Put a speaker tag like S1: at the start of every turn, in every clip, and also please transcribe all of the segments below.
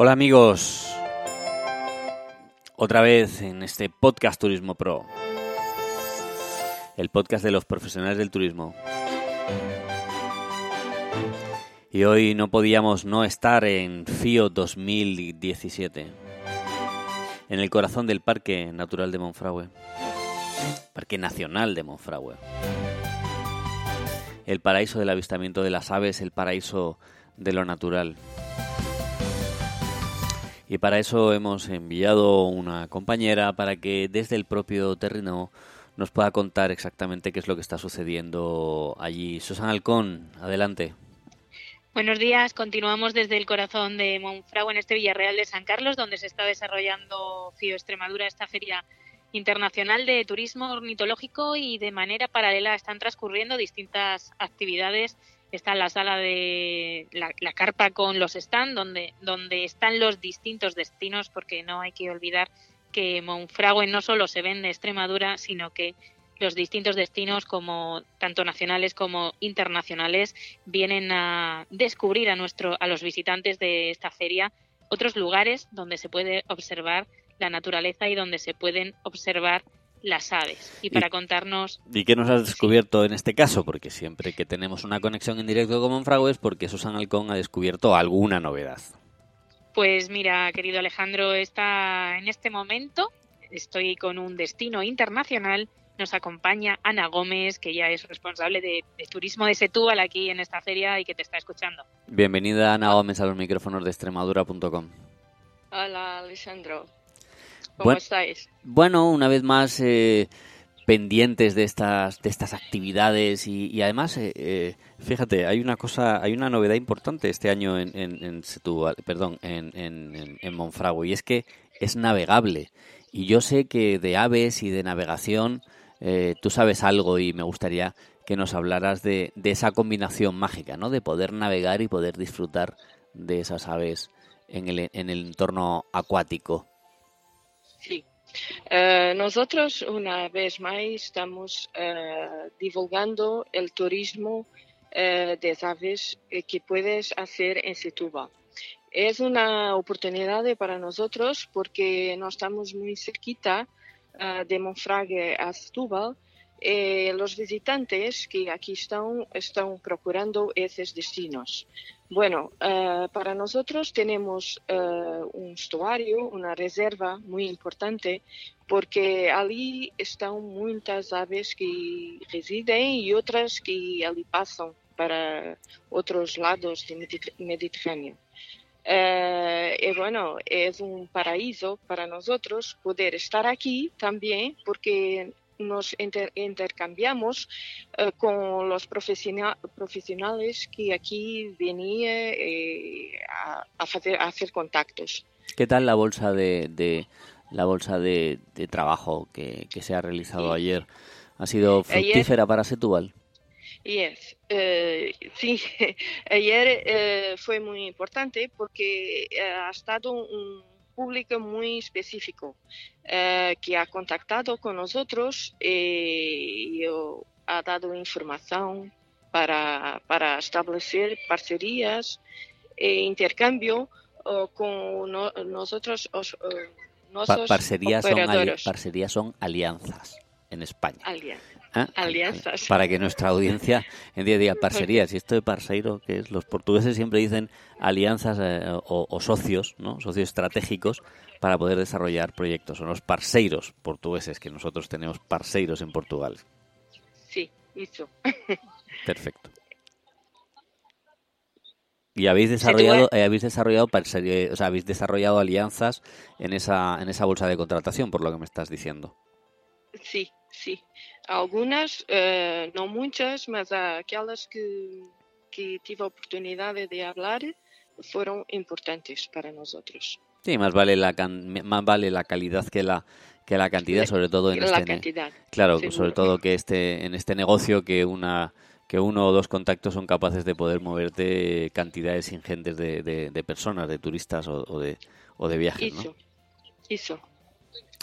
S1: Hola amigos, otra vez en este podcast Turismo Pro, el podcast de los profesionales del turismo. Y hoy no podíamos no estar en FIO 2017, en el corazón del Parque Natural de Monfragüe, Parque Nacional de Monfragüe. El paraíso del avistamiento de las aves, el paraíso de lo natural. Y para eso hemos enviado una compañera para que desde el propio terreno nos pueda contar exactamente qué es lo que está sucediendo allí. Susana Alcón, adelante.
S2: Buenos días, continuamos desde el corazón de Monfragüe en este Villarreal de San Carlos, donde se está desarrollando FIO Extremadura, esta feria internacional de turismo ornitológico y de manera paralela están transcurriendo distintas actividades está la sala de la, carpa con los stands donde, donde están los distintos destinos porque no hay que olvidar que Monfragüe no solo se vende Extremadura sino que los distintos destinos como tanto nacionales como internacionales vienen a descubrir a nuestro a los visitantes de esta feria otros lugares donde se puede observar la naturaleza y donde se pueden observar las aves. Y para contarnos...
S1: ¿Y qué nos has descubierto en este caso? Porque siempre que tenemos una conexión en directo con Monfragüe es porque Susan Alcón ha descubierto alguna novedad.
S2: Pues mira, querido Alejandro, está en este momento estoy con un destino internacional. Nos acompaña Ana Gómez, que ya es responsable de, turismo de Setúbal aquí en esta feria y que te está escuchando.
S1: Bienvenida Ana Gómez a los micrófonos de extremadura.com.
S3: Hola Alejandro, ¿Cómo estáis?
S1: Bueno, una vez más eh, pendientes de estas de estas actividades y, además, eh, eh, fíjate, hay una cosa, hay una novedad importante este año en, en, perdón, en, en, en Monfragüe y es que es navegable y yo sé que de aves y de navegación tú sabes algo y me gustaría que nos hablaras de, de esa combinación mágica, ¿no? De poder navegar y poder disfrutar de esas aves en el, en el entorno acuático.
S3: Sí. Uh, nosotros una vez más estamos uh, divulgando el turismo uh, de aves que puedes hacer en Setúbal. Es una oportunidad para nosotros porque no estamos muy cerquita de Monfrague a Setúbal. Eh, los visitantes que aquí están están procurando esos destinos. Bueno, uh, para nosotros tenemos uh, un estuario, una reserva muy importante, porque allí están muchas aves que residen y otras que allí pasan para otros lados del Mediterráneo. Uh, y bueno, es un paraíso para nosotros poder estar aquí también, porque nos intercambiamos eh, con los profesionales que aquí venían eh, a, hacer, contactos.
S1: ¿Qué tal la bolsa de, la bolsa de, trabajo que, se ha realizado ayer? ¿Ha sido fructífera para Setúbal?
S3: Yes. Eh, sí, ayer fue muy importante porque ha estado un público muy específico eh, que ha contactado con nosotros y ha dado información para, para establecer parcerías e intercambio con nosotros.
S1: parcerías, son parcerías son alianzas en España.
S3: ¿Ah? Alianzas.
S1: Para que nuestra audiencia en día diga parcerías. Y esto de parceiro, que es, los portugueses siempre dicen alianzas eh, o, socios, ¿no? Socios estratégicos para poder desarrollar proyectos. Son los parceiros portugueses, que nosotros tenemos parceiros en Portugal.
S3: Sí, eso.
S1: Perfecto. Y habéis desarrollado, eh, habéis desarrollado o sea, habéis desarrollado alianzas en esa, en esa bolsa de contratación, por lo que me estás diciendo.
S3: Sí, sí. Algunas, eh, no muchas, mas aquellas que, que tive a oportunidad de hablar fueron importantes para nosotros.
S1: Sí, más vale la más vale la calidad que la que la cantidad, sobre todo en
S3: este cantidad,
S1: claro, sobre todo que este en este negocio que una que uno o dos contactos son capaces de poder moverte cantidades ingentes de, de, personas, de turistas o, de o de viajes,
S3: ¿no? Eso.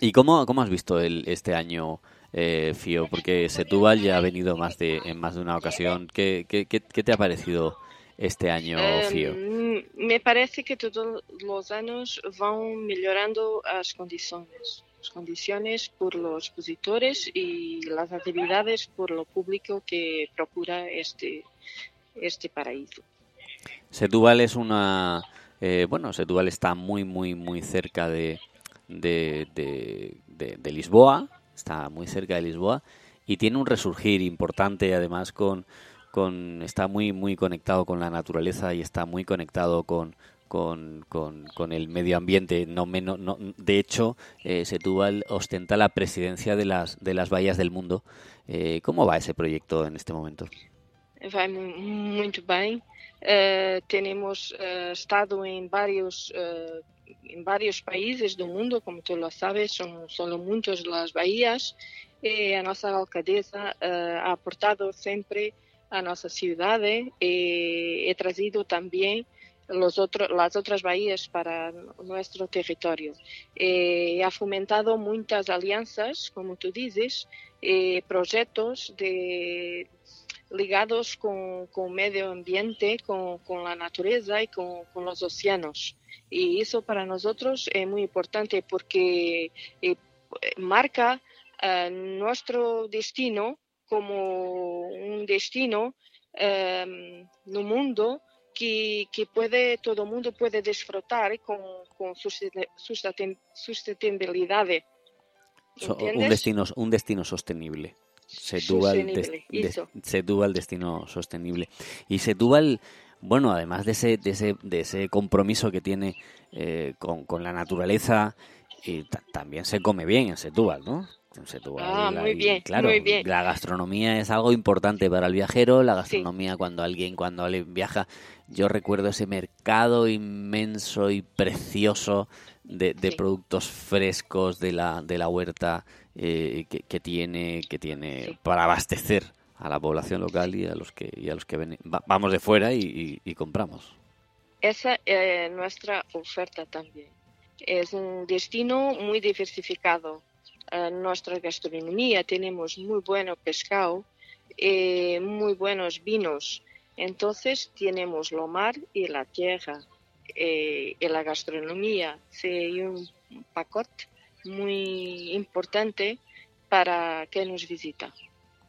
S1: ¿Y cómo, cómo has visto el, este año eh, Fío? Porque Setúbal ya ha venido más de, en más de una ocasión. ¿Qué, qué, qué, te ha parecido este año, em, Fío?
S3: me parece que todos los años van mejorando las condiciones. Las condiciones por los expositores y las actividades por lo público que procura este, este paraíso.
S1: Setúbal es una... Eh, bueno, Setúbal está muy, muy, muy cerca de, de, de Lisboa, está muy cerca de Lisboa y tiene un resurgir importante además con con, está muy, muy conectado con la naturaleza y está muy conectado con, con, con, el medio ambiente. No menos, no, de hecho, eh, Setúbal ostenta la presidencia de las, de las bahías del mundo. Eh, ¿Cómo va ese proyecto en este momento?
S3: Va muy bien. Eh, tenemos eh, estado en varios, en varios países del mundo, como tú lo sabes, son, son muchas las bahías. a nuestra alcaldesa ha aportado siempre a nuestra ciudad y eh, he traído también los otros, las otras bahías para nuestro territorio. Eh, ha fomentado muchas alianzas, como tú dices, eh, proyectos de, ligados con, con medio ambiente, con, con, la naturaleza y con, con, los océanos. Y eso para nosotros es muy importante porque marca nuestro destino como un destino eh, no mundo que, que, puede todo el mundo puede disfrutar con, con sustentabilidad.
S1: un destino un destino sostenible. Setúbal, el destino sostenible. Y Setúbal, bueno, además de ese, de ese, de ese compromiso que tiene eh, con, con, la naturaleza, y también se come bien en Setúbal, ¿no?
S3: Ah, muy bien, claro, muy bien.
S1: La gastronomía es algo importante para el viajero. La gastronomía cuando alguien cuando alguien viaja, yo recuerdo ese mercado inmenso y precioso de, productos frescos de la de la huerta eh, que, tiene que tiene para abastecer a la población local y a los que y a los que ven, vamos de fuera y, compramos.
S3: Esa es nuestra oferta también. Es un destino muy diversificado nuestra gastronomía tenemos muy bueno pescado, eh, muy buenos vinos. Entonces tenemos lo mar y la tierra. Eh, y la gastronomía es un pacote muy importante para que nos visita.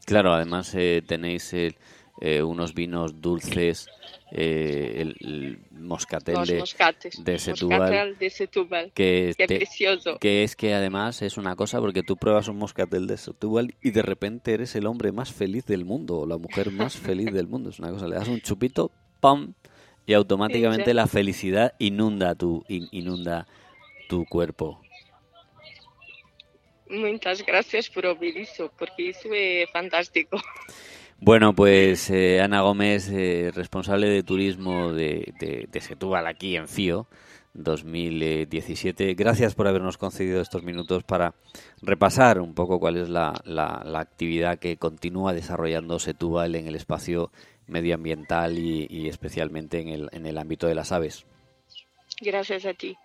S1: Claro, además eh, tenéis el, eh, unos vinos dulces, eh, el, moscatel de,
S3: Setúbal,
S1: que,
S3: precioso.
S1: que es que además es una cosa porque tú pruebas un moscatel de Setúbal y de repente eres el hombre más feliz del mundo o la mujer más feliz del mundo. Es una cosa, le das un chupito, ¡pam! Y automáticamente la felicidad inunda tu, inunda tu cuerpo.
S3: Muchas gracias por oír eso, porque eso es fantástico.
S1: Bueno, pues eh, Ana Gómez, eh, responsable de turismo de, de, Setúbal aquí en FIO 2017. Gracias por habernos concedido estos minutos para repasar un poco cuál es la, la, actividad que continúa desarrollando Setúbal en el espacio medioambiental y, y especialmente en el, en el ámbito de las aves.
S3: Gracias a ti.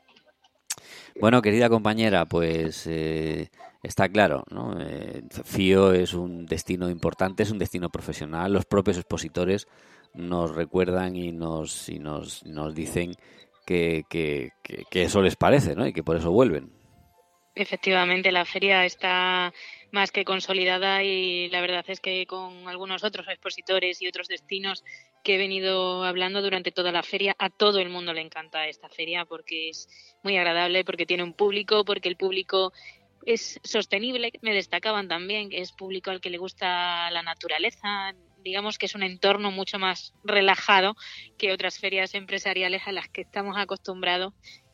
S1: Bueno, querida compañera, pues eh, está claro, ¿no? Eh, FIO es un destino importante, es un destino profesional. Los propios expositores nos recuerdan y nos, y nos, nos dicen que, que, que, eso les parece, ¿no? Y que por eso vuelven.
S2: Efectivamente, la feria está más que consolidada y la verdad es que con algunos otros expositores y otros destinos que he venido hablando durante toda la feria, a todo el mundo le encanta esta feria porque es muy agradable, porque tiene un público, porque el público es sostenible, me destacaban también, que es público al que le gusta la naturaleza, digamos que es un entorno mucho más relajado que otras ferias empresariales a las que estamos acostumbrados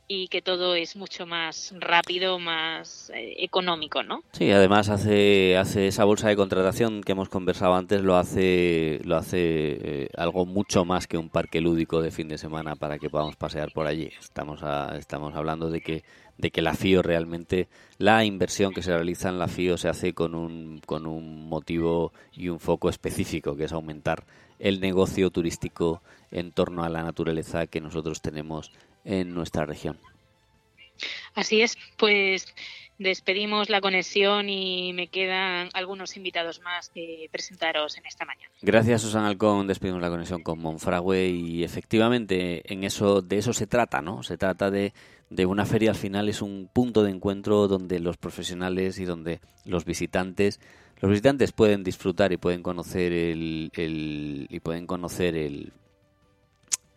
S2: y que todo es mucho más rápido, más eh, económico, ¿no?
S1: Sí, además hace hace esa bolsa de contratación que hemos conversado antes lo hace lo hace eh, algo mucho más que un parque lúdico de fin de semana para que podamos pasear por allí. Estamos estamos hablando de que de que la FIO realmente la inversión que se realiza en la FIO se hace con un con un motivo y un foco específico que es aumentar el negocio turístico en torno a la naturaleza que nosotros tenemos en nuestra región.
S2: Así es, pues despedimos la conexión y me quedan algunos invitados más que presentaros en esta mañana.
S1: Gracias, Susana Alcón. Despedimos la conexión con Monfragüe y efectivamente en eso, de eso se trata, ¿no? Se trata de, de una feria al final es un punto de encuentro donde los profesionales y donde los visitantes los visitantes pueden disfrutar y pueden conocer el, el y pueden conocer el,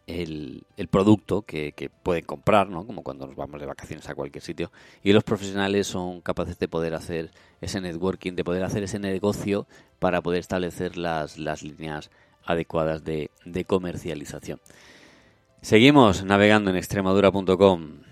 S1: el, producto que, pueden comprar, ¿no? como cuando nos vamos de vacaciones a cualquier sitio, y los profesionales son capaces de poder hacer ese networking, de poder hacer ese negocio para poder establecer las, las líneas adecuadas de, de comercialización. Seguimos navegando en extremadura.com.